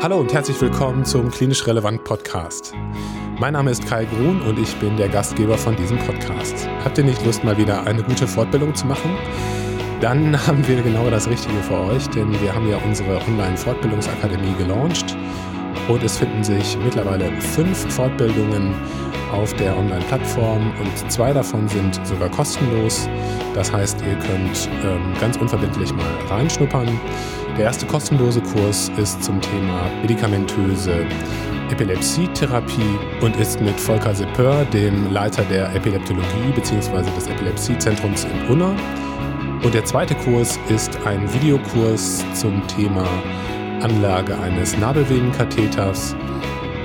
Hallo und herzlich willkommen zum Klinisch Relevant Podcast. Mein Name ist Kai Grun und ich bin der Gastgeber von diesem Podcast. Habt ihr nicht Lust, mal wieder eine gute Fortbildung zu machen? Dann haben wir genau das Richtige für euch, denn wir haben ja unsere Online-Fortbildungsakademie gelauncht und es finden sich mittlerweile fünf Fortbildungen auf der Online-Plattform und zwei davon sind sogar kostenlos. Das heißt, ihr könnt ähm, ganz unverbindlich mal reinschnuppern. Der erste kostenlose Kurs ist zum Thema medikamentöse Epilepsietherapie und ist mit Volker Seppeur, dem Leiter der Epileptologie bzw. des Epilepsiezentrums in Unna. Und der zweite Kurs ist ein Videokurs zum Thema Anlage eines Nabelvenenkatheters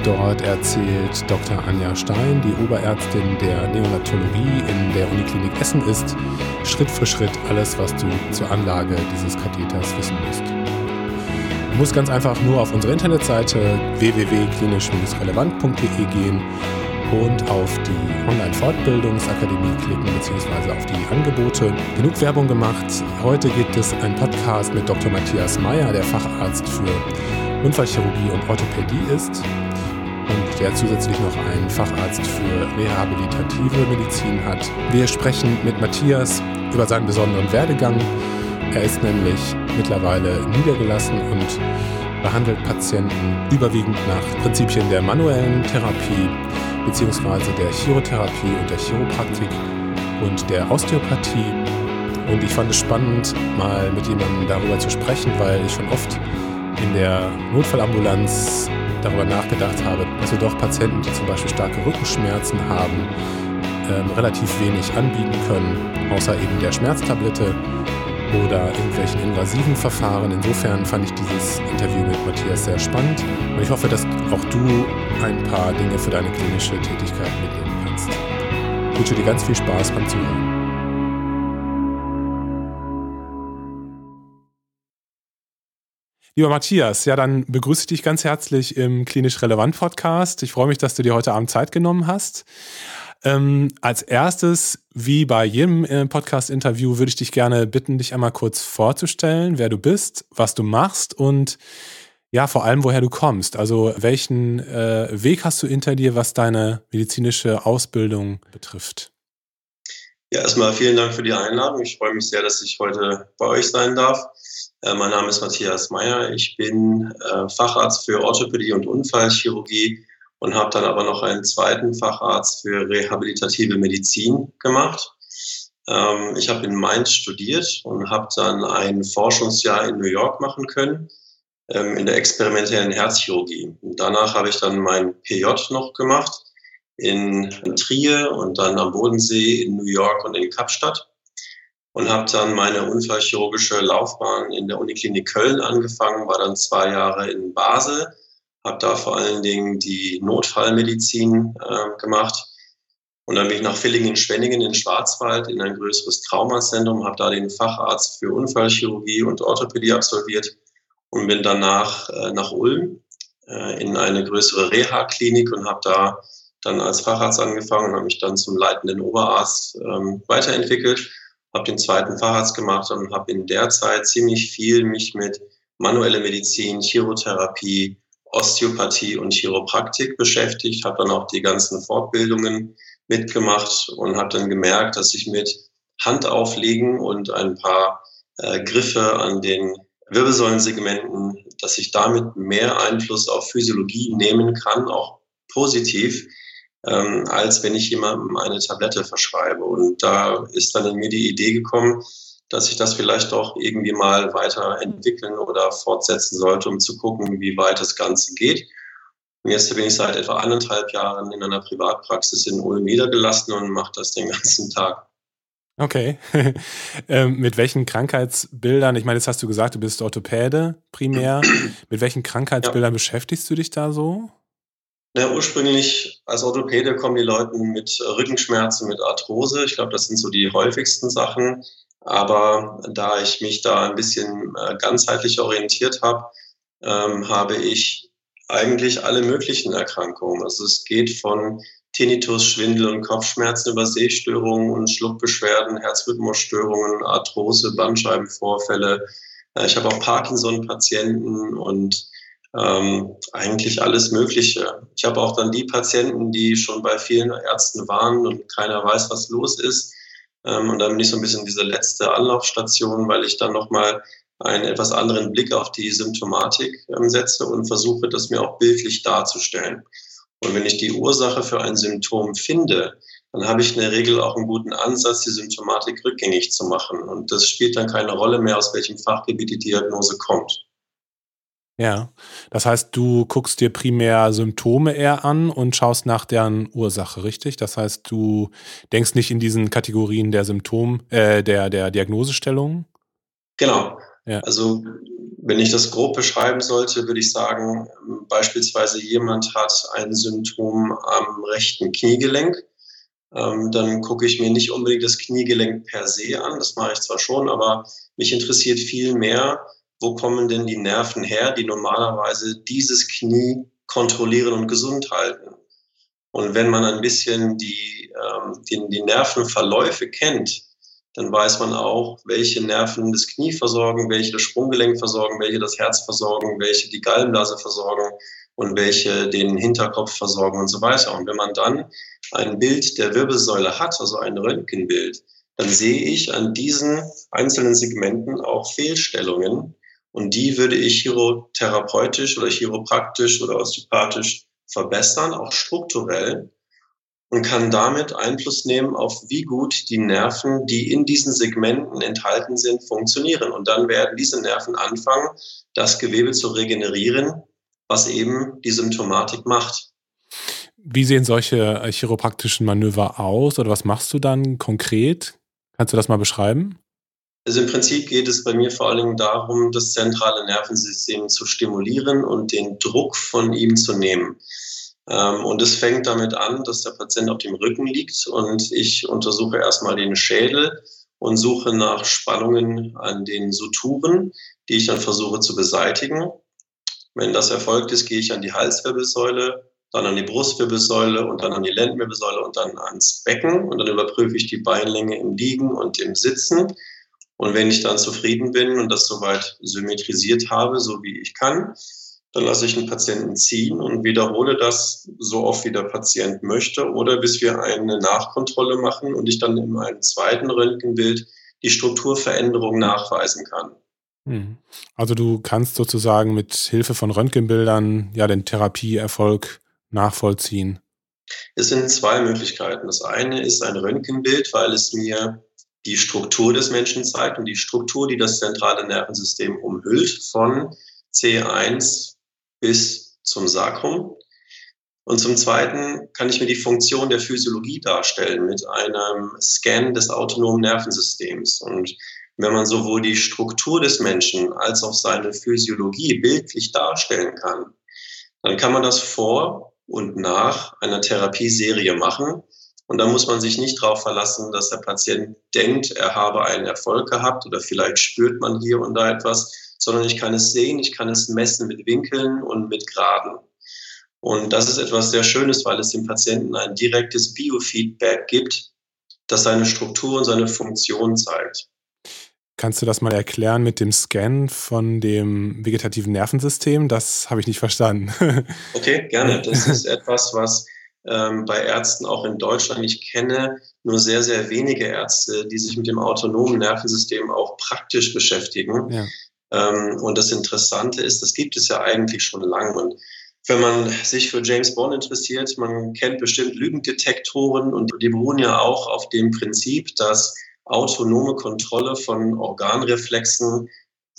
Dort erzählt Dr. Anja Stein, die Oberärztin der Neonatologie in der Uniklinik Essen ist, Schritt für Schritt alles, was du zur Anlage dieses Katheters wissen musst. Du musst ganz einfach nur auf unsere Internetseite www.klinisch-relevant.de gehen und auf die Online-Fortbildungsakademie klicken bzw. auf die Angebote. Genug Werbung gemacht. Heute gibt es einen Podcast mit Dr. Matthias Meyer, der Facharzt für Unfallchirurgie und Orthopädie ist und der zusätzlich noch einen Facharzt für rehabilitative Medizin hat. Wir sprechen mit Matthias über seinen besonderen Werdegang. Er ist nämlich mittlerweile niedergelassen und behandelt Patienten überwiegend nach Prinzipien der manuellen Therapie bzw. der Chirotherapie und der Chiropraktik und der Osteopathie. Und ich fand es spannend, mal mit jemandem darüber zu sprechen, weil ich schon oft in der Notfallambulanz darüber nachgedacht habe, dass wir doch Patienten, die zum Beispiel starke Rückenschmerzen haben, ähm, relativ wenig anbieten können, außer eben der Schmerztablette oder irgendwelchen invasiven Verfahren. Insofern fand ich dieses Interview mit Matthias sehr spannend und ich hoffe, dass auch du ein paar Dinge für deine klinische Tätigkeit mitnehmen kannst. Ich wünsche dir ganz viel Spaß beim Zuhören. Lieber Matthias, ja, dann begrüße ich dich ganz herzlich im Klinisch Relevant Podcast. Ich freue mich, dass du dir heute Abend Zeit genommen hast. Ähm, als erstes, wie bei jedem äh, Podcast-Interview, würde ich dich gerne bitten, dich einmal kurz vorzustellen, wer du bist, was du machst und ja, vor allem, woher du kommst. Also, welchen äh, Weg hast du hinter dir, was deine medizinische Ausbildung betrifft? Ja, erstmal vielen Dank für die Einladung. Ich freue mich sehr, dass ich heute bei euch sein darf. Äh, mein Name ist Matthias Meyer. Ich bin äh, Facharzt für Orthopädie und Unfallchirurgie und habe dann aber noch einen zweiten Facharzt für rehabilitative Medizin gemacht. Ähm, ich habe in Mainz studiert und habe dann ein Forschungsjahr in New York machen können ähm, in der experimentellen Herzchirurgie. Und danach habe ich dann mein PJ noch gemacht in Trier und dann am Bodensee in New York und in Kapstadt und habe dann meine unfallchirurgische Laufbahn in der Uniklinik Köln angefangen, war dann zwei Jahre in Basel, habe da vor allen Dingen die Notfallmedizin äh, gemacht. Und dann bin ich nach Villingen-Schwenningen in Schwarzwald in ein größeres Traumazentrum, habe da den Facharzt für Unfallchirurgie und Orthopädie absolviert und bin danach äh, nach Ulm äh, in eine größere Reha-Klinik und habe da dann als Facharzt angefangen und habe mich dann zum leitenden Oberarzt ähm, weiterentwickelt habe den zweiten Facharzt gemacht und habe in der Zeit ziemlich viel mich mit manuelle Medizin, Chirotherapie, Osteopathie und Chiropraktik beschäftigt, habe dann auch die ganzen Fortbildungen mitgemacht und habe dann gemerkt, dass ich mit Handauflegen und ein paar äh, Griffe an den Wirbelsäulensegmenten, dass ich damit mehr Einfluss auf Physiologie nehmen kann, auch positiv, ähm, als wenn ich jemandem eine Tablette verschreibe. Und da ist dann in mir die Idee gekommen, dass ich das vielleicht auch irgendwie mal weiterentwickeln oder fortsetzen sollte, um zu gucken, wie weit das Ganze geht. Und jetzt bin ich seit etwa anderthalb Jahren in einer Privatpraxis in Ulm niedergelassen und mache das den ganzen Tag. Okay. ähm, mit welchen Krankheitsbildern, ich meine, jetzt hast du gesagt, du bist Orthopäde primär. mit welchen Krankheitsbildern ja. beschäftigst du dich da so? Ja, ursprünglich als Orthopäde kommen die Leute mit Rückenschmerzen, mit Arthrose. Ich glaube, das sind so die häufigsten Sachen. Aber da ich mich da ein bisschen äh, ganzheitlich orientiert habe, ähm, habe ich eigentlich alle möglichen Erkrankungen. Also es geht von Tinnitus, Schwindel und Kopfschmerzen über Sehstörungen und Schluckbeschwerden, Herzrhythmusstörungen, Arthrose, Bandscheibenvorfälle. Äh, ich habe auch Parkinson-Patienten und ähm, eigentlich alles Mögliche. Ich habe auch dann die Patienten, die schon bei vielen Ärzten waren und keiner weiß, was los ist. Ähm, und dann bin ich so ein bisschen diese letzte Anlaufstation, weil ich dann nochmal einen etwas anderen Blick auf die Symptomatik ähm, setze und versuche, das mir auch bildlich darzustellen. Und wenn ich die Ursache für ein Symptom finde, dann habe ich in der Regel auch einen guten Ansatz, die Symptomatik rückgängig zu machen. Und das spielt dann keine Rolle mehr, aus welchem Fachgebiet die Diagnose kommt. Ja, das heißt, du guckst dir primär Symptome eher an und schaust nach deren Ursache, richtig? Das heißt, du denkst nicht in diesen Kategorien der Symptom, äh, der, der Diagnosestellung? Genau. Ja. Also, wenn ich das grob beschreiben sollte, würde ich sagen, beispielsweise jemand hat ein Symptom am rechten Kniegelenk. Ähm, dann gucke ich mir nicht unbedingt das Kniegelenk per se an, das mache ich zwar schon, aber mich interessiert viel mehr, wo kommen denn die Nerven her, die normalerweise dieses Knie kontrollieren und gesund halten. Und wenn man ein bisschen die, ähm, die, die Nervenverläufe kennt, dann weiß man auch, welche Nerven das Knie versorgen, welche das Sprunggelenk versorgen, welche das Herz versorgen, welche die Gallenblase versorgen und welche den Hinterkopf versorgen und so weiter. Und wenn man dann ein Bild der Wirbelsäule hat, also ein Röntgenbild, dann sehe ich an diesen einzelnen Segmenten auch Fehlstellungen, und die würde ich chirotherapeutisch oder chiropraktisch oder osteopathisch verbessern, auch strukturell, und kann damit Einfluss nehmen auf wie gut die Nerven, die in diesen Segmenten enthalten sind, funktionieren. Und dann werden diese Nerven anfangen, das Gewebe zu regenerieren, was eben die Symptomatik macht. Wie sehen solche chiropraktischen Manöver aus oder was machst du dann konkret? Kannst du das mal beschreiben? Also im Prinzip geht es bei mir vor allen Dingen darum, das zentrale Nervensystem zu stimulieren und den Druck von ihm zu nehmen. Ähm, und es fängt damit an, dass der Patient auf dem Rücken liegt und ich untersuche erstmal den Schädel und suche nach Spannungen an den Suturen, die ich dann versuche zu beseitigen. Wenn das erfolgt ist, gehe ich an die Halswirbelsäule, dann an die Brustwirbelsäule und dann an die Lendenwirbelsäule und dann ans Becken und dann überprüfe ich die Beinlänge im Liegen und im Sitzen und wenn ich dann zufrieden bin und das soweit symmetrisiert habe, so wie ich kann, dann lasse ich den Patienten ziehen und wiederhole das so oft, wie der Patient möchte oder bis wir eine Nachkontrolle machen und ich dann in einem zweiten Röntgenbild die Strukturveränderung nachweisen kann. Hm. Also du kannst sozusagen mit Hilfe von Röntgenbildern ja den Therapieerfolg nachvollziehen. Es sind zwei Möglichkeiten. Das eine ist ein Röntgenbild, weil es mir die Struktur des Menschen zeigt und die Struktur, die das zentrale Nervensystem umhüllt, von C1 bis zum Sacrum. Und zum Zweiten kann ich mir die Funktion der Physiologie darstellen mit einem Scan des autonomen Nervensystems. Und wenn man sowohl die Struktur des Menschen als auch seine Physiologie bildlich darstellen kann, dann kann man das vor und nach einer Therapieserie machen und da muss man sich nicht darauf verlassen, dass der Patient denkt, er habe einen Erfolg gehabt oder vielleicht spürt man hier und da etwas, sondern ich kann es sehen, ich kann es messen mit Winkeln und mit Graden. Und das ist etwas sehr Schönes, weil es dem Patienten ein direktes Biofeedback gibt, das seine Struktur und seine Funktion zeigt. Kannst du das mal erklären mit dem Scan von dem vegetativen Nervensystem? Das habe ich nicht verstanden. okay, gerne. Das ist etwas, was ähm, bei Ärzten auch in Deutschland. Ich kenne nur sehr, sehr wenige Ärzte, die sich mit dem autonomen Nervensystem auch praktisch beschäftigen. Ja. Ähm, und das Interessante ist, das gibt es ja eigentlich schon lange. Und wenn man sich für James Bond interessiert, man kennt bestimmt Lügendetektoren und die beruhen ja auch auf dem Prinzip, dass autonome Kontrolle von Organreflexen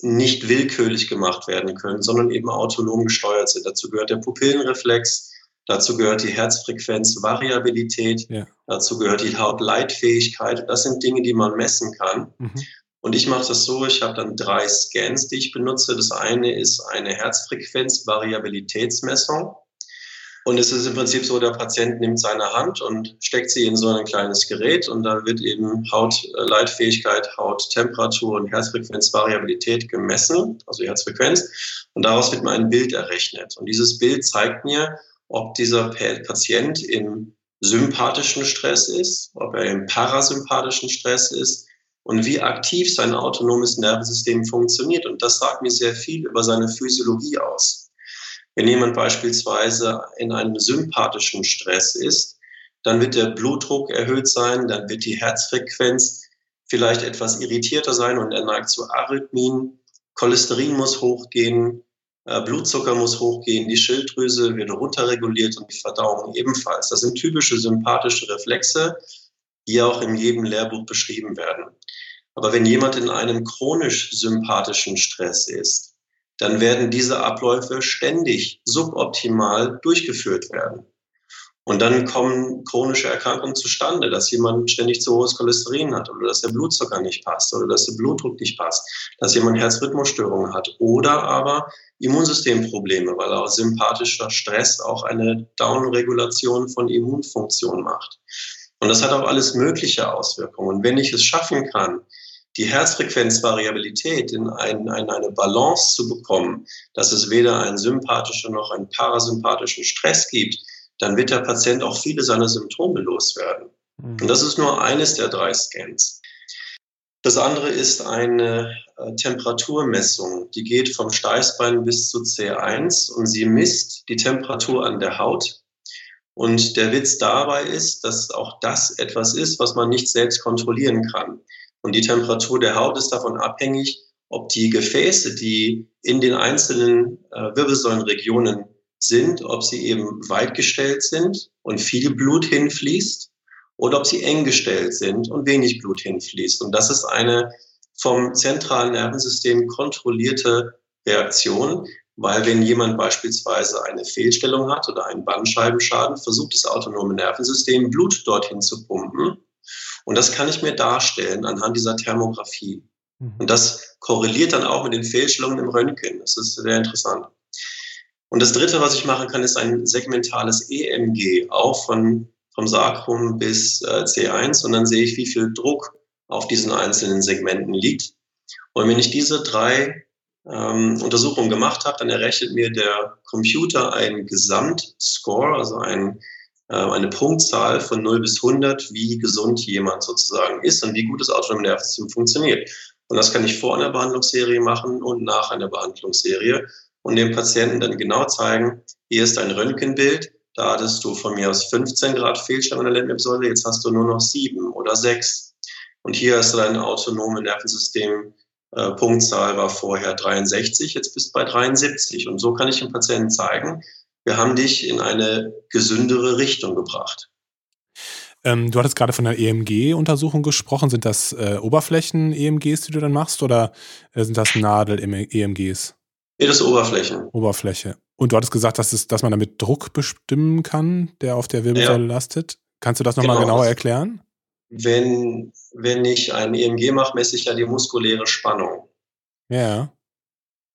nicht willkürlich gemacht werden können, sondern eben autonom gesteuert sind. Dazu gehört der Pupillenreflex, Dazu gehört die Herzfrequenzvariabilität, ja. dazu gehört die Hautleitfähigkeit. Das sind Dinge, die man messen kann. Mhm. Und ich mache das so, ich habe dann drei Scans, die ich benutze. Das eine ist eine Herzfrequenzvariabilitätsmessung. Und es ist im Prinzip so, der Patient nimmt seine Hand und steckt sie in so ein kleines Gerät und da wird eben Hautleitfähigkeit, Hauttemperatur und Herzfrequenzvariabilität gemessen, also Herzfrequenz. Und daraus wird mir ein Bild errechnet. Und dieses Bild zeigt mir, ob dieser Patient im sympathischen Stress ist, ob er im parasympathischen Stress ist und wie aktiv sein autonomes Nervensystem funktioniert. Und das sagt mir sehr viel über seine Physiologie aus. Wenn jemand beispielsweise in einem sympathischen Stress ist, dann wird der Blutdruck erhöht sein, dann wird die Herzfrequenz vielleicht etwas irritierter sein und er neigt zu Arrhythmien. Cholesterin muss hochgehen, Blutzucker muss hochgehen, die Schilddrüse wird runterreguliert und die Verdauung ebenfalls. Das sind typische sympathische Reflexe, die auch in jedem Lehrbuch beschrieben werden. Aber wenn jemand in einem chronisch sympathischen Stress ist, dann werden diese Abläufe ständig suboptimal durchgeführt werden. Und dann kommen chronische Erkrankungen zustande, dass jemand ständig zu hohes Cholesterin hat oder dass der Blutzucker nicht passt oder dass der Blutdruck nicht passt, dass jemand Herzrhythmusstörungen hat oder aber Immunsystemprobleme, weil auch sympathischer Stress auch eine Downregulation von Immunfunktion macht. Und das hat auch alles mögliche Auswirkungen. Und wenn ich es schaffen kann, die Herzfrequenzvariabilität in, ein, in eine Balance zu bekommen, dass es weder einen sympathischen noch einen parasympathischen Stress gibt, dann wird der Patient auch viele seiner Symptome loswerden. Mhm. Und das ist nur eines der drei Scans. Das andere ist eine äh, Temperaturmessung. Die geht vom Steißbein bis zu C1 und sie misst die Temperatur an der Haut. Und der Witz dabei ist, dass auch das etwas ist, was man nicht selbst kontrollieren kann. Und die Temperatur der Haut ist davon abhängig, ob die Gefäße, die in den einzelnen äh, Wirbelsäulenregionen sind, ob sie eben weit gestellt sind und viel Blut hinfließt oder ob sie eng gestellt sind und wenig Blut hinfließt. Und das ist eine vom zentralen Nervensystem kontrollierte Reaktion, weil wenn jemand beispielsweise eine Fehlstellung hat oder einen Bandscheibenschaden, versucht das autonome Nervensystem Blut dorthin zu pumpen. Und das kann ich mir darstellen anhand dieser Thermografie. Mhm. Und das korreliert dann auch mit den Fehlstellungen im Röntgen. Das ist sehr interessant. Und das Dritte, was ich machen kann, ist ein segmentales EMG, auch von, vom Sacrum bis äh, C1. Und dann sehe ich, wie viel Druck auf diesen einzelnen Segmenten liegt. Und wenn ich diese drei ähm, Untersuchungen gemacht habe, dann errechnet mir der Computer einen Gesamtscore, also ein, äh, eine Punktzahl von 0 bis 100, wie gesund jemand sozusagen ist und wie gut das autonome Nervensystem funktioniert. Und das kann ich vor einer Behandlungsserie machen und nach einer Behandlungsserie und dem Patienten dann genau zeigen, hier ist ein Röntgenbild, da hattest du von mir aus 15 Grad Fehlstellung in der Lendenwirbelsäule, jetzt hast du nur noch sieben oder sechs. Und hier hast du dein autonomes Nervensystem, äh, Punktzahl war vorher 63, jetzt bist du bei 73. Und so kann ich dem Patienten zeigen, wir haben dich in eine gesündere Richtung gebracht. Ähm, du hattest gerade von der EMG-Untersuchung gesprochen. Sind das äh, Oberflächen-EMGs, die du dann machst, oder äh, sind das Nadel-EMGs? Nee, das ist Oberfläche. Oberfläche. Und du hattest gesagt, dass, es, dass man damit Druck bestimmen kann, der auf der Wirbelsäule ja. lastet. Kannst du das nochmal genau. genauer erklären? Wenn, wenn ich ein EMG mache, messe ich ja die muskuläre Spannung. Ja.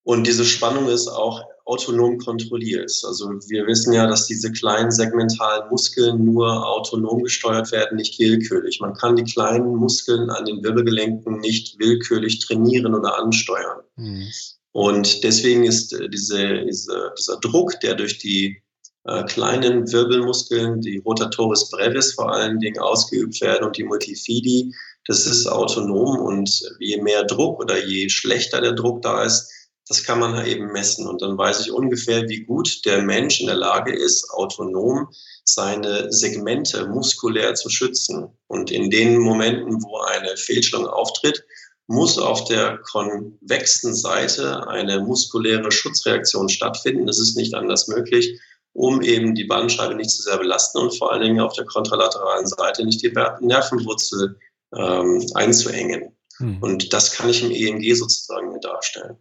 Und diese Spannung ist auch autonom kontrolliert. Also wir wissen ja, dass diese kleinen segmentalen Muskeln nur autonom gesteuert werden, nicht willkürlich. Man kann die kleinen Muskeln an den Wirbelgelenken nicht willkürlich trainieren oder ansteuern. Mhm. Und deswegen ist äh, diese, diese, dieser Druck, der durch die äh, kleinen Wirbelmuskeln, die Rotatoris brevis vor allen Dingen ausgeübt werden und die Multifidi, das ist autonom und je mehr Druck oder je schlechter der Druck da ist, das kann man eben messen. Und dann weiß ich ungefähr, wie gut der Mensch in der Lage ist, autonom seine Segmente muskulär zu schützen. Und in den Momenten, wo eine Fehlstellung auftritt, muss auf der konvexen Seite eine muskuläre Schutzreaktion stattfinden. Das ist nicht anders möglich, um eben die Bandscheibe nicht zu sehr belasten und vor allen Dingen auf der kontralateralen Seite nicht die Nervenwurzel ähm, einzuengen. Hm. Und das kann ich im EMG sozusagen darstellen.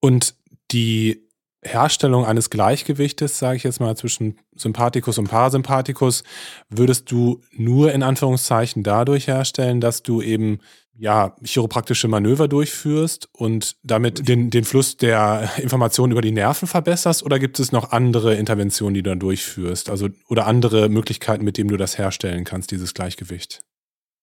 Und die Herstellung eines Gleichgewichtes, sage ich jetzt mal, zwischen Sympathikus und Parasympathikus, würdest du nur in Anführungszeichen dadurch herstellen, dass du eben ja chiropraktische Manöver durchführst und damit den, den Fluss der Informationen über die Nerven verbesserst? Oder gibt es noch andere Interventionen, die du dann durchführst? Also oder andere Möglichkeiten, mit denen du das herstellen kannst, dieses Gleichgewicht?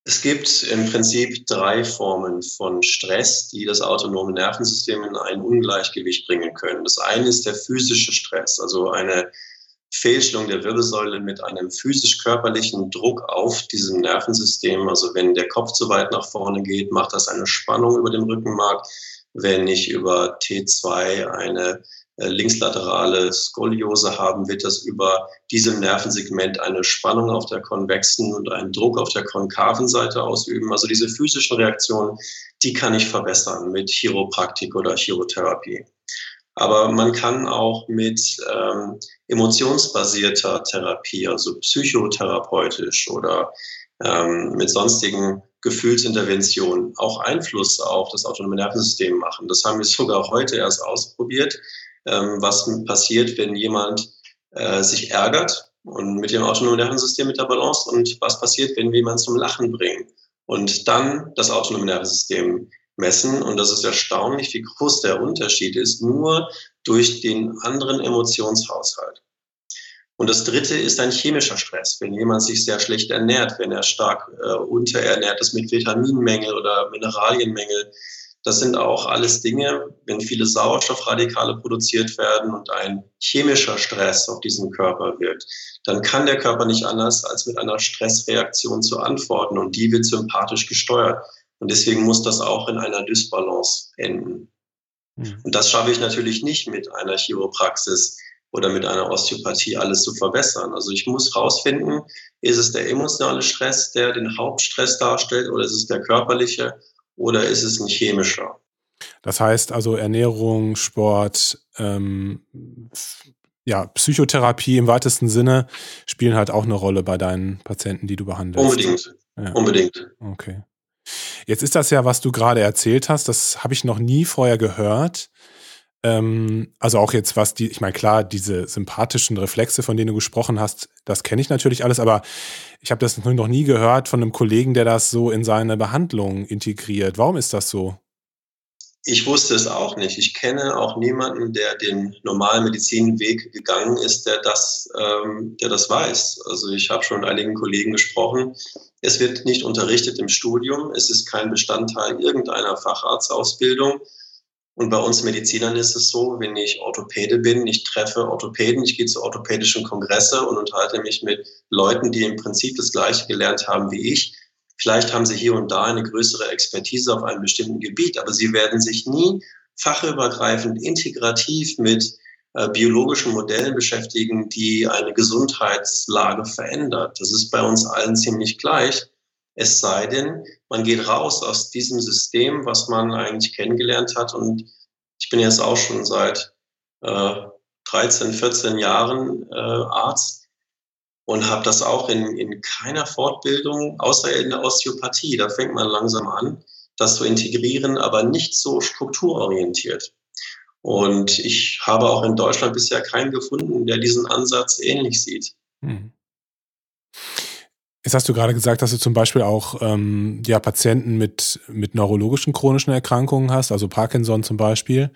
Es gibt im Prinzip drei Formen von Stress, die das autonome Nervensystem in ein Ungleichgewicht bringen können. Das eine ist der physische Stress, also eine Fehlstellung der Wirbelsäule mit einem physisch-körperlichen Druck auf diesem Nervensystem. Also wenn der Kopf zu weit nach vorne geht, macht das eine Spannung über dem Rückenmark. wenn ich über T2 eine äh, linkslaterale Skoliose haben, wird das über diesem Nervensegment eine Spannung auf der konvexen und einen Druck auf der konkaven Seite ausüben. Also diese physischen Reaktionen, die kann ich verbessern mit Chiropraktik oder Chirotherapie. Aber man kann auch mit ähm, emotionsbasierter Therapie, also psychotherapeutisch oder ähm, mit sonstigen Gefühlsinterventionen auch Einfluss auf das autonome Nervensystem machen. Das haben wir sogar heute erst ausprobiert, ähm, was passiert, wenn jemand äh, sich ärgert und mit dem autonomen Nervensystem mit der Balance und was passiert, wenn wir jemanden zum Lachen bringen und dann das autonome Nervensystem messen. Und das ist erstaunlich, wie groß der Unterschied ist, nur durch den anderen Emotionshaushalt. Und das dritte ist ein chemischer Stress. Wenn jemand sich sehr schlecht ernährt, wenn er stark äh, unterernährt ist mit Vitaminmängel oder Mineralienmängel, das sind auch alles Dinge, wenn viele Sauerstoffradikale produziert werden und ein chemischer Stress auf diesen Körper wirkt, dann kann der Körper nicht anders, als mit einer Stressreaktion zu antworten und die wird sympathisch gesteuert. Und deswegen muss das auch in einer Dysbalance enden. Mhm. Und das schaffe ich natürlich nicht mit einer Chiropraxis oder mit einer Osteopathie alles zu verbessern. Also ich muss rausfinden, ist es der emotionale Stress, der den Hauptstress darstellt, oder ist es der körperliche, oder ist es ein chemischer? Das heißt also Ernährung, Sport, ähm, ja, Psychotherapie im weitesten Sinne spielen halt auch eine Rolle bei deinen Patienten, die du behandelst. Unbedingt. Ja. Unbedingt. Okay. Jetzt ist das ja, was du gerade erzählt hast, das habe ich noch nie vorher gehört. Ähm, also auch jetzt, was die, ich meine, klar, diese sympathischen Reflexe, von denen du gesprochen hast, das kenne ich natürlich alles, aber ich habe das noch nie gehört von einem Kollegen, der das so in seine Behandlung integriert. Warum ist das so? Ich wusste es auch nicht. Ich kenne auch niemanden, der den normalen Medizinweg gegangen ist, der das, ähm, der das weiß. Also ich habe schon mit einigen Kollegen gesprochen. Es wird nicht unterrichtet im Studium. Es ist kein Bestandteil irgendeiner Facharztausbildung. Und bei uns Medizinern ist es so, wenn ich Orthopäde bin, ich treffe Orthopäden, ich gehe zu orthopädischen Kongresse und unterhalte mich mit Leuten, die im Prinzip das Gleiche gelernt haben wie ich. Vielleicht haben sie hier und da eine größere Expertise auf einem bestimmten Gebiet, aber sie werden sich nie fachübergreifend integrativ mit äh, biologischen Modellen beschäftigen, die eine Gesundheitslage verändert. Das ist bei uns allen ziemlich gleich. Es sei denn, man geht raus aus diesem System, was man eigentlich kennengelernt hat. Und ich bin jetzt auch schon seit äh, 13, 14 Jahren äh, Arzt und habe das auch in, in keiner Fortbildung, außer in der Osteopathie. Da fängt man langsam an, das zu integrieren, aber nicht so strukturorientiert. Und ich habe auch in Deutschland bisher keinen gefunden, der diesen Ansatz ähnlich sieht. Hm. Jetzt hast du gerade gesagt, dass du zum Beispiel auch ähm, ja, Patienten mit, mit neurologischen chronischen Erkrankungen hast, also Parkinson zum Beispiel.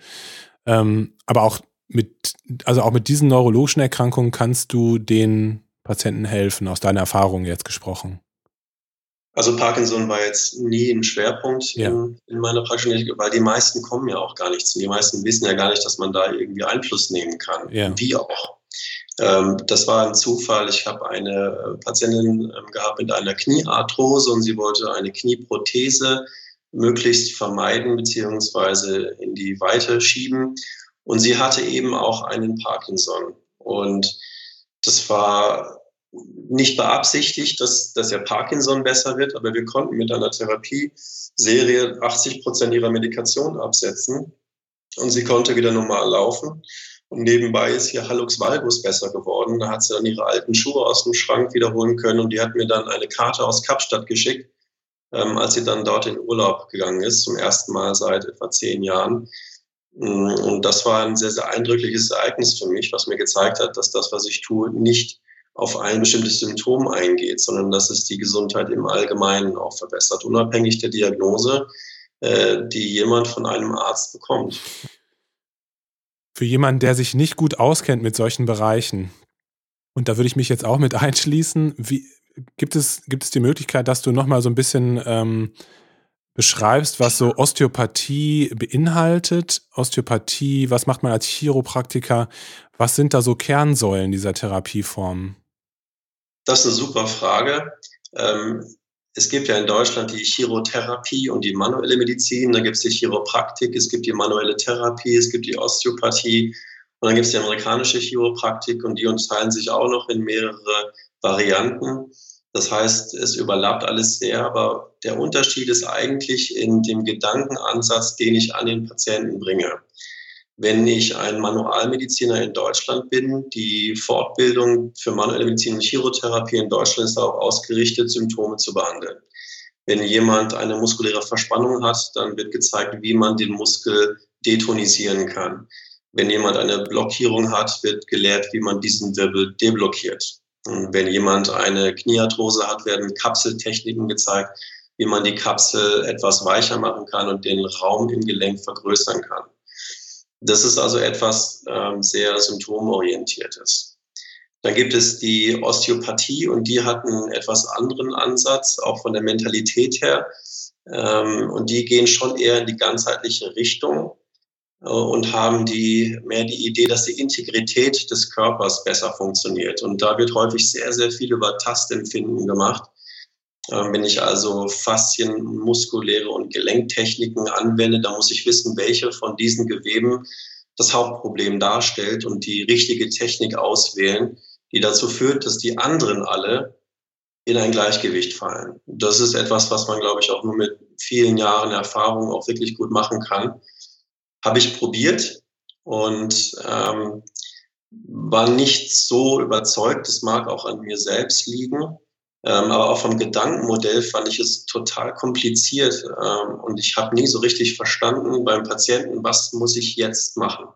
Ähm, aber auch mit, also auch mit diesen neurologischen Erkrankungen kannst du den Patienten helfen, aus deiner Erfahrung jetzt gesprochen. Also Parkinson war jetzt nie ein Schwerpunkt ja. in, in, meiner Praxis, weil die meisten kommen ja auch gar nicht zu. Die meisten wissen ja gar nicht, dass man da irgendwie Einfluss nehmen kann. Ja. Wie auch. Ähm, das war ein Zufall. Ich habe eine äh, Patientin ähm, gehabt mit einer Kniearthrose und sie wollte eine Knieprothese möglichst vermeiden bzw. in die Weite schieben. Und sie hatte eben auch einen Parkinson. Und das war nicht beabsichtigt, dass, dass ihr Parkinson besser wird, aber wir konnten mit einer Therapieserie 80 Prozent ihrer Medikation absetzen und sie konnte wieder normal laufen. Und nebenbei ist hier Hallux valgus besser geworden. Da hat sie dann ihre alten Schuhe aus dem Schrank wiederholen können und die hat mir dann eine Karte aus Kapstadt geschickt, ähm, als sie dann dort in Urlaub gegangen ist, zum ersten Mal seit etwa zehn Jahren. Mm, und das war ein sehr, sehr eindrückliches Ereignis für mich, was mir gezeigt hat, dass das, was ich tue, nicht auf ein bestimmtes Symptom eingeht, sondern dass es die Gesundheit im Allgemeinen auch verbessert, unabhängig der Diagnose, äh, die jemand von einem Arzt bekommt. Für jemanden, der sich nicht gut auskennt mit solchen Bereichen, und da würde ich mich jetzt auch mit einschließen, wie, gibt, es, gibt es die Möglichkeit, dass du nochmal so ein bisschen ähm, beschreibst, was so Osteopathie beinhaltet? Osteopathie, was macht man als Chiropraktiker? Was sind da so Kernsäulen dieser Therapieform? Das ist eine super Frage. Ähm, es gibt ja in Deutschland die Chirotherapie und die manuelle Medizin, da gibt es die Chiropraktik, es gibt die manuelle Therapie, es gibt die Osteopathie und dann gibt es die amerikanische Chiropraktik und die unterteilen sich auch noch in mehrere Varianten. Das heißt, es überlappt alles sehr, aber der Unterschied ist eigentlich in dem Gedankenansatz, den ich an den Patienten bringe. Wenn ich ein Manualmediziner in Deutschland bin, die Fortbildung für manuelle Medizin und Chirotherapie in Deutschland ist darauf ausgerichtet, Symptome zu behandeln. Wenn jemand eine muskuläre Verspannung hat, dann wird gezeigt, wie man den Muskel detonisieren kann. Wenn jemand eine Blockierung hat, wird gelehrt, wie man diesen Wirbel deblockiert. Wenn jemand eine Kniearthrose hat, werden Kapseltechniken gezeigt, wie man die Kapsel etwas weicher machen kann und den Raum im Gelenk vergrößern kann. Das ist also etwas ähm, sehr symptomorientiertes. Dann gibt es die Osteopathie und die hat einen etwas anderen Ansatz, auch von der Mentalität her. Ähm, und die gehen schon eher in die ganzheitliche Richtung und haben die mehr die Idee, dass die Integrität des Körpers besser funktioniert. Und da wird häufig sehr, sehr viel über Tastempfinden gemacht. Ähm, wenn ich also Faszien, muskuläre und Gelenktechniken anwende, dann muss ich wissen, welche von diesen Geweben das Hauptproblem darstellt und die richtige Technik auswählen, die dazu führt, dass die anderen alle in ein Gleichgewicht fallen. Das ist etwas, was man, glaube ich, auch nur mit vielen Jahren Erfahrung auch wirklich gut machen kann. Habe ich probiert und ähm, war nicht so überzeugt. Das mag auch an mir selbst liegen. Ähm, aber auch vom Gedankenmodell fand ich es total kompliziert ähm, und ich habe nie so richtig verstanden beim Patienten, was muss ich jetzt machen.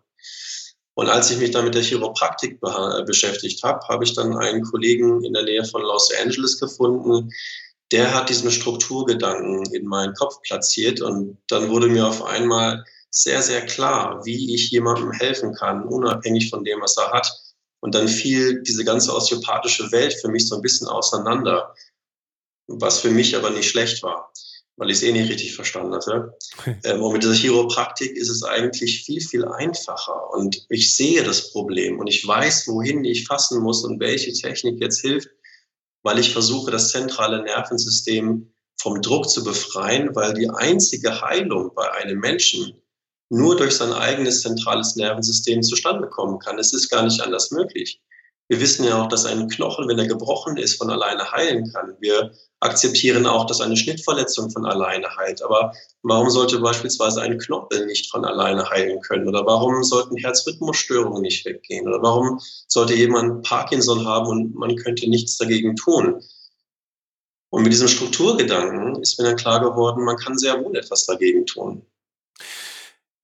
Und als ich mich dann mit der Chiropraktik be beschäftigt habe, habe ich dann einen Kollegen in der Nähe von Los Angeles gefunden, der hat diesen Strukturgedanken in meinen Kopf platziert und dann wurde mir auf einmal sehr, sehr klar, wie ich jemandem helfen kann, unabhängig von dem, was er hat und dann fiel diese ganze osteopathische Welt für mich so ein bisschen auseinander, was für mich aber nicht schlecht war, weil ich es eh nicht richtig verstanden hatte. Ähm, und mit dieser Chiropraktik ist es eigentlich viel, viel einfacher. Und ich sehe das Problem und ich weiß, wohin ich fassen muss und welche Technik jetzt hilft, weil ich versuche, das zentrale Nervensystem vom Druck zu befreien, weil die einzige Heilung bei einem Menschen nur durch sein eigenes zentrales Nervensystem zustande kommen kann. Es ist gar nicht anders möglich. Wir wissen ja auch, dass ein Knochen, wenn er gebrochen ist, von alleine heilen kann. Wir akzeptieren auch, dass eine Schnittverletzung von alleine heilt. Aber warum sollte beispielsweise ein Knorpel nicht von alleine heilen können? Oder warum sollten Herzrhythmusstörungen nicht weggehen? Oder warum sollte jemand Parkinson haben und man könnte nichts dagegen tun? Und mit diesem Strukturgedanken ist mir dann klar geworden, man kann sehr wohl etwas dagegen tun.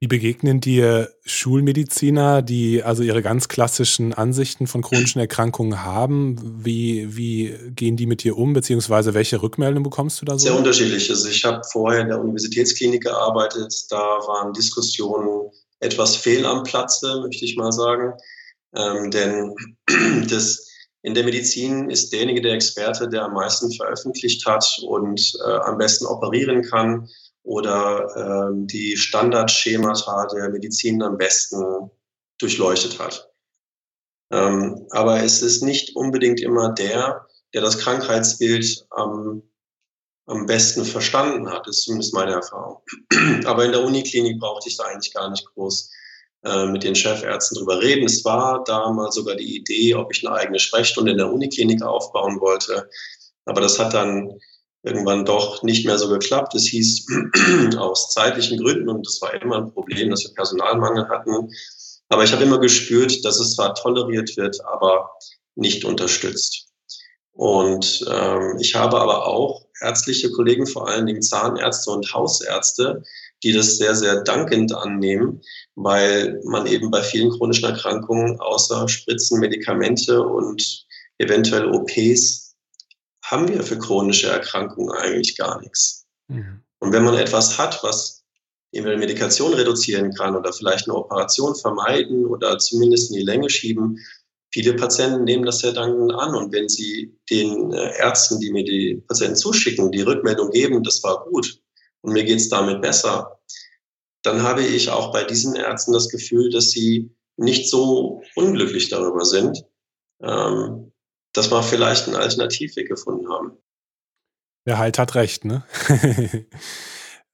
Wie begegnen dir Schulmediziner, die also ihre ganz klassischen Ansichten von chronischen Erkrankungen haben? Wie, wie gehen die mit dir um, beziehungsweise welche Rückmeldung bekommst du da so? Sehr unterschiedlich. Also ich habe vorher in der Universitätsklinik gearbeitet. Da waren Diskussionen etwas fehl am Platze, möchte ich mal sagen. Ähm, denn das, in der Medizin ist derjenige der Experte, der am meisten veröffentlicht hat und äh, am besten operieren kann oder ähm, die Standardschemata der Medizin am besten durchleuchtet hat. Ähm, aber es ist nicht unbedingt immer der, der das Krankheitsbild am, am besten verstanden hat, ist zumindest meine Erfahrung. aber in der Uniklinik brauchte ich da eigentlich gar nicht groß äh, mit den Chefärzten drüber reden. Es war damals sogar die Idee, ob ich eine eigene Sprechstunde in der Uniklinik aufbauen wollte. Aber das hat dann irgendwann doch nicht mehr so geklappt. Es hieß aus zeitlichen Gründen und das war immer ein Problem, dass wir Personalmangel hatten. Aber ich habe immer gespürt, dass es zwar toleriert wird, aber nicht unterstützt. Und ähm, ich habe aber auch ärztliche Kollegen, vor allen Dingen Zahnärzte und Hausärzte, die das sehr, sehr dankend annehmen, weil man eben bei vielen chronischen Erkrankungen außer Spritzen, Medikamente und eventuell OPs haben wir für chronische Erkrankungen eigentlich gar nichts. Mhm. Und wenn man etwas hat, was eben Medikation reduzieren kann oder vielleicht eine Operation vermeiden oder zumindest in die Länge schieben, viele Patienten nehmen das sehr dankend an. Und wenn sie den äh, Ärzten, die mir die Patienten zuschicken, die Rückmeldung geben, das war gut und mir geht es damit besser, dann habe ich auch bei diesen Ärzten das Gefühl, dass sie nicht so unglücklich darüber sind, ähm, dass wir vielleicht einen Alternativweg gefunden haben. Wer halt hat recht, ne?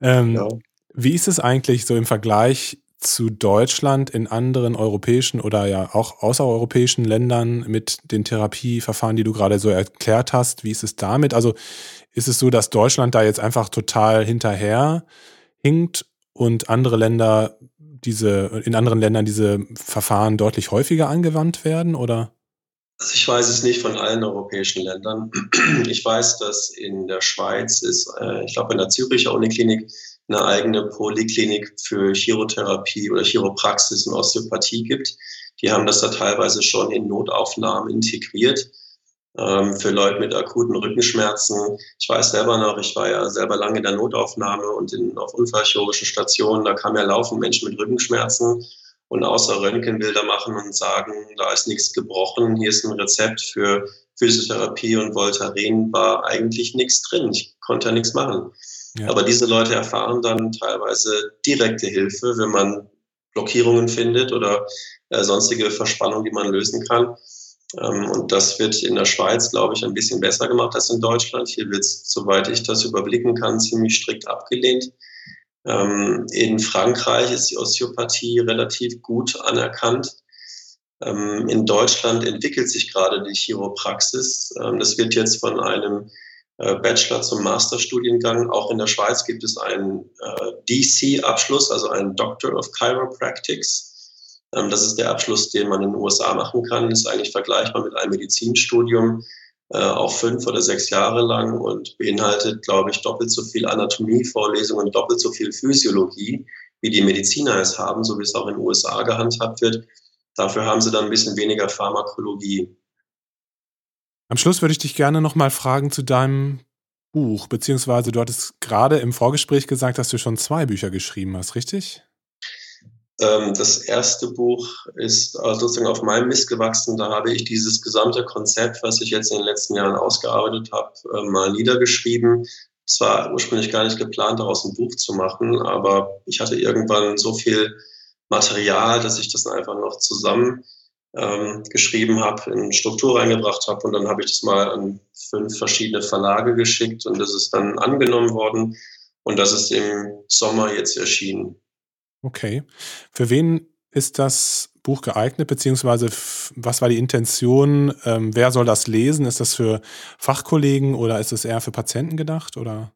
ähm, ja. Wie ist es eigentlich so im Vergleich zu Deutschland in anderen europäischen oder ja auch außereuropäischen Ländern mit den Therapieverfahren, die du gerade so erklärt hast? Wie ist es damit? Also ist es so, dass Deutschland da jetzt einfach total hinterher hinkt und andere Länder diese, in anderen Ländern diese Verfahren deutlich häufiger angewandt werden oder? Also ich weiß es nicht von allen europäischen Ländern. Ich weiß, dass in der Schweiz ist, äh, ich glaube in der Züricher Uniklinik, eine eigene Poliklinik für Chirotherapie oder Chiropraxis und Osteopathie gibt. Die haben das da teilweise schon in Notaufnahmen integriert ähm, für Leute mit akuten Rückenschmerzen. Ich weiß selber noch, ich war ja selber lange in der Notaufnahme und in, auf unfallchirurgischen Stationen. Da kamen ja laufend Menschen mit Rückenschmerzen und außer Röntgenbilder machen und sagen, da ist nichts gebrochen, hier ist ein Rezept für Physiotherapie und Voltaren, war eigentlich nichts drin. Ich konnte ja nichts machen. Ja. Aber diese Leute erfahren dann teilweise direkte Hilfe, wenn man Blockierungen findet oder äh, sonstige Verspannungen, die man lösen kann. Ähm, und das wird in der Schweiz, glaube ich, ein bisschen besser gemacht als in Deutschland. Hier wird es, soweit ich das überblicken kann, ziemlich strikt abgelehnt. Ähm, in Frankreich ist die Osteopathie relativ gut anerkannt. Ähm, in Deutschland entwickelt sich gerade die Chiropraxis. das wird jetzt von einem äh, Bachelor zum Masterstudiengang. Auch in der Schweiz gibt es einen äh, DC-Abschluss, also einen Doctor of Chiropractics. Ähm, das ist der Abschluss, den man in den USA machen kann. Ist eigentlich vergleichbar mit einem Medizinstudium, auch fünf oder sechs Jahre lang und beinhaltet, glaube ich, doppelt so viel Anatomievorlesungen doppelt so viel Physiologie, wie die Mediziner es haben, so wie es auch in den USA gehandhabt wird. Dafür haben sie dann ein bisschen weniger Pharmakologie. Am Schluss würde ich dich gerne nochmal fragen zu deinem Buch, beziehungsweise du hattest gerade im Vorgespräch gesagt, dass du schon zwei Bücher geschrieben hast, richtig? Ähm, das erste Buch ist sozusagen auf meinem Mist gewachsen. Da habe ich dieses gesamte Konzept, was ich jetzt in den letzten Jahren ausgearbeitet habe, äh, mal niedergeschrieben. Es war ursprünglich gar nicht geplant, daraus ein Buch zu machen, aber ich hatte irgendwann so viel Material, dass ich das einfach noch zusammen ähm, geschrieben habe, in Struktur reingebracht habe und dann habe ich das mal an fünf verschiedene Verlage geschickt und das ist dann angenommen worden und das ist im Sommer jetzt erschienen. Okay. Für wen ist das Buch geeignet, beziehungsweise was war die Intention? Ähm, wer soll das lesen? Ist das für Fachkollegen oder ist es eher für Patienten gedacht? Oder?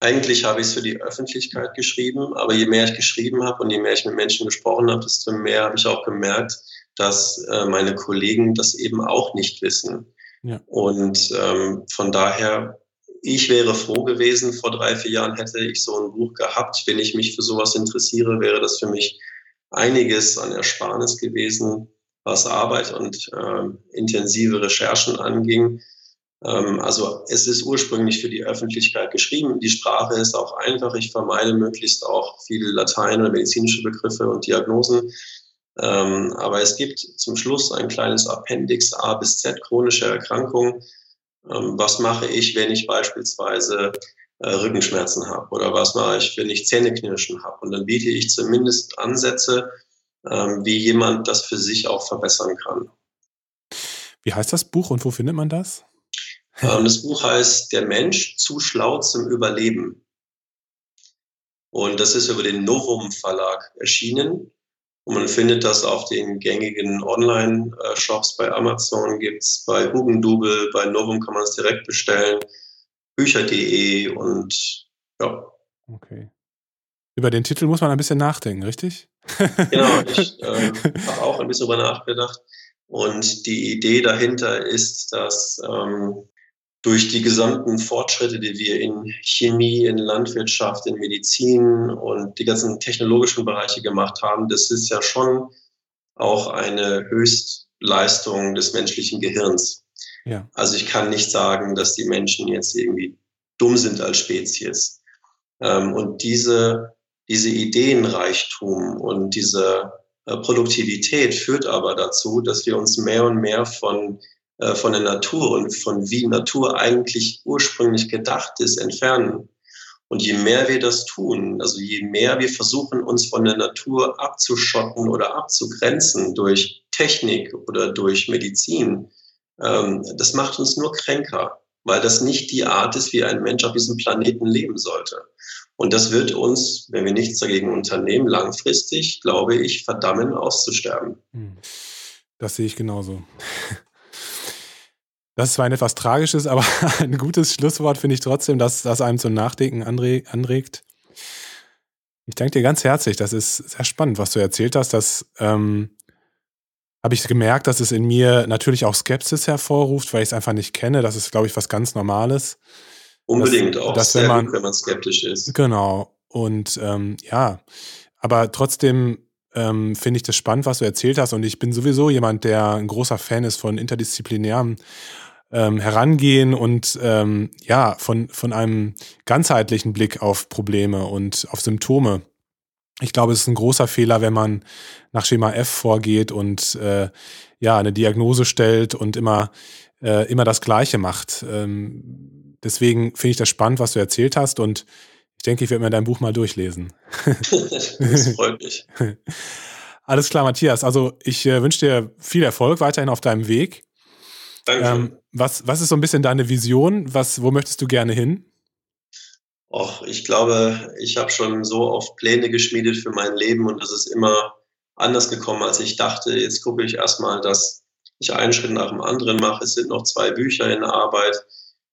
Eigentlich habe ich es für die Öffentlichkeit geschrieben, aber je mehr ich geschrieben habe und je mehr ich mit Menschen gesprochen habe, desto mehr habe ich auch gemerkt, dass äh, meine Kollegen das eben auch nicht wissen. Ja. Und ähm, von daher, ich wäre froh gewesen, vor drei, vier Jahren hätte ich so ein Buch gehabt. Wenn ich mich für sowas interessiere, wäre das für mich einiges an Ersparnis gewesen, was Arbeit und äh, intensive Recherchen anging. Ähm, also es ist ursprünglich für die Öffentlichkeit geschrieben. Die Sprache ist auch einfach. Ich vermeide möglichst auch viele Latein- oder medizinische Begriffe und Diagnosen. Ähm, aber es gibt zum Schluss ein kleines Appendix A bis Z chronische Erkrankungen. Ähm, was mache ich, wenn ich beispielsweise äh, Rückenschmerzen habe? Oder was mache ich, wenn ich Zähneknirschen habe? Und dann biete ich zumindest Ansätze, ähm, wie jemand das für sich auch verbessern kann. Wie heißt das Buch und wo findet man das? Ähm, das Buch heißt Der Mensch zu schlau zum Überleben. Und das ist über den Novum Verlag erschienen. Und man findet das auf den gängigen Online-Shops. Bei Amazon gibt es, bei Hugendubel, bei Novum kann man es direkt bestellen, bücher.de und ja. Okay. Über den Titel muss man ein bisschen nachdenken, richtig? Genau, ich äh, habe auch ein bisschen darüber nachgedacht. Und die Idee dahinter ist, dass ähm, durch die gesamten Fortschritte, die wir in Chemie, in Landwirtschaft, in Medizin und die ganzen technologischen Bereiche gemacht haben, das ist ja schon auch eine Höchstleistung des menschlichen Gehirns. Ja. Also ich kann nicht sagen, dass die Menschen jetzt irgendwie dumm sind als Spezies. Ähm, und diese, diese Ideenreichtum und diese äh, Produktivität führt aber dazu, dass wir uns mehr und mehr von äh, von der Natur und von wie Natur eigentlich ursprünglich gedacht ist, entfernen. Und je mehr wir das tun, also je mehr wir versuchen, uns von der Natur abzuschotten oder abzugrenzen durch Technik oder durch Medizin, ähm, das macht uns nur kränker. weil das nicht die Art ist, wie ein Mensch auf diesem Planeten leben sollte. Und das wird uns, wenn wir nichts dagegen unternehmen, langfristig, glaube ich, verdammen auszusterben. Hm. Das sehe ich genauso. Das ist zwar ein etwas tragisches, aber ein gutes Schlusswort finde ich trotzdem, dass das einem zum Nachdenken anregt. Ich danke dir ganz herzlich. Das ist sehr spannend, was du erzählt hast. Das ähm, habe ich gemerkt, dass es in mir natürlich auch Skepsis hervorruft, weil ich es einfach nicht kenne. Das ist, glaube ich, was ganz Normales. Unbedingt dass, auch dass, sehr wenn man, gut, wenn man skeptisch ist. Genau. Und ähm, ja, aber trotzdem ähm, finde ich das spannend, was du erzählt hast. Und ich bin sowieso jemand, der ein großer Fan ist von interdisziplinärem ähm, Herangehen und ähm, ja, von, von einem ganzheitlichen Blick auf Probleme und auf Symptome. Ich glaube, es ist ein großer Fehler, wenn man nach Schema F vorgeht und äh, ja, eine Diagnose stellt und immer, äh, immer das Gleiche macht. Ähm, deswegen finde ich das spannend, was du erzählt hast und ich denke, ich werde mir dein Buch mal durchlesen. das freut mich. Alles klar, Matthias. Also ich äh, wünsche dir viel Erfolg weiterhin auf deinem Weg. Danke. Ähm, was, was ist so ein bisschen deine Vision? Was, wo möchtest du gerne hin? Och, ich glaube, ich habe schon so oft Pläne geschmiedet für mein Leben und es ist immer anders gekommen, als ich dachte. Jetzt gucke ich erstmal, dass ich einen Schritt nach dem anderen mache. Es sind noch zwei Bücher in Arbeit.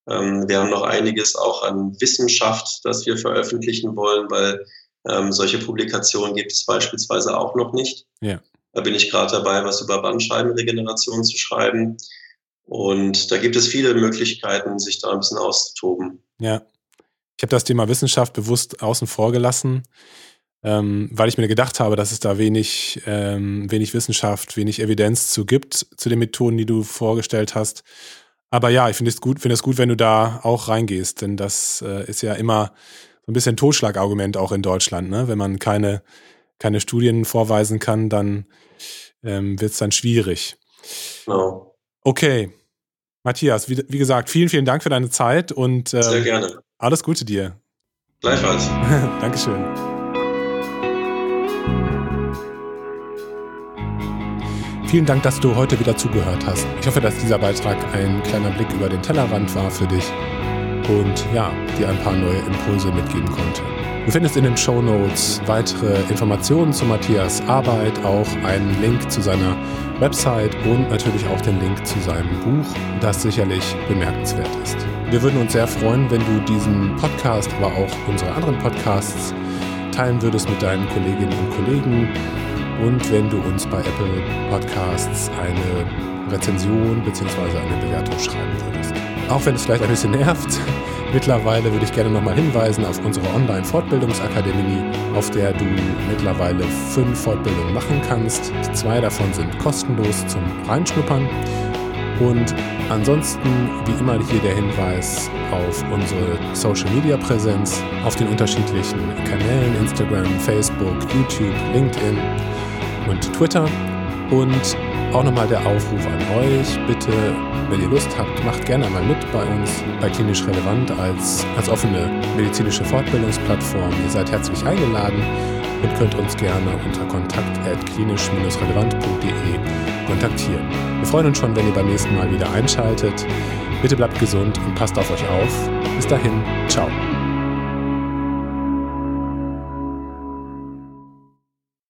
Ähm, wir haben noch einiges auch an Wissenschaft, das wir veröffentlichen wollen, weil ähm, solche Publikationen gibt es beispielsweise auch noch nicht. Ja. Da bin ich gerade dabei, was über Bandscheibenregeneration zu schreiben. Und da gibt es viele Möglichkeiten, sich da ein bisschen auszutoben. Ja. Ich habe das Thema Wissenschaft bewusst außen vor gelassen, ähm, weil ich mir gedacht habe, dass es da wenig, ähm, wenig Wissenschaft, wenig Evidenz zu gibt, zu den Methoden, die du vorgestellt hast. Aber ja, ich finde es gut, finde es gut, wenn du da auch reingehst, denn das äh, ist ja immer so ein bisschen Totschlagargument auch in Deutschland, ne? Wenn man keine, keine Studien vorweisen kann, dann ähm, wird es dann schwierig. Genau. Okay. Matthias, wie, wie, gesagt, vielen, vielen Dank für deine Zeit und ähm, Sehr gerne. alles Gute dir. Gleichfalls. Dankeschön. Vielen Dank, dass du heute wieder zugehört hast. Ich hoffe, dass dieser Beitrag ein kleiner Blick über den Tellerrand war für dich und ja, dir ein paar neue Impulse mitgeben konnte. Du findest in den Show Notes weitere Informationen zu Matthias Arbeit, auch einen Link zu seiner Website und natürlich auch den Link zu seinem Buch, das sicherlich bemerkenswert ist. Wir würden uns sehr freuen, wenn du diesen Podcast, aber auch unsere anderen Podcasts teilen würdest mit deinen Kolleginnen und Kollegen und wenn du uns bei Apple Podcasts eine Rezension bzw. eine Bewertung schreiben würdest. Auch wenn es vielleicht ein bisschen nervt, mittlerweile würde ich gerne nochmal hinweisen auf unsere Online-Fortbildungsakademie, auf der du mittlerweile fünf Fortbildungen machen kannst. Zwei davon sind kostenlos zum Reinschnuppern. Und ansonsten, wie immer, hier der Hinweis auf unsere Social Media Präsenz, auf den unterschiedlichen Kanälen Instagram, Facebook, YouTube, LinkedIn und Twitter. Und auch nochmal der Aufruf an euch, bitte, wenn ihr Lust habt, macht gerne mal mit bei uns bei Klinisch Relevant als, als offene medizinische Fortbildungsplattform. Ihr seid herzlich eingeladen und könnt uns gerne unter kontakt.klinisch-relevant.de kontaktieren. Wir freuen uns schon, wenn ihr beim nächsten Mal wieder einschaltet. Bitte bleibt gesund und passt auf euch auf. Bis dahin, ciao.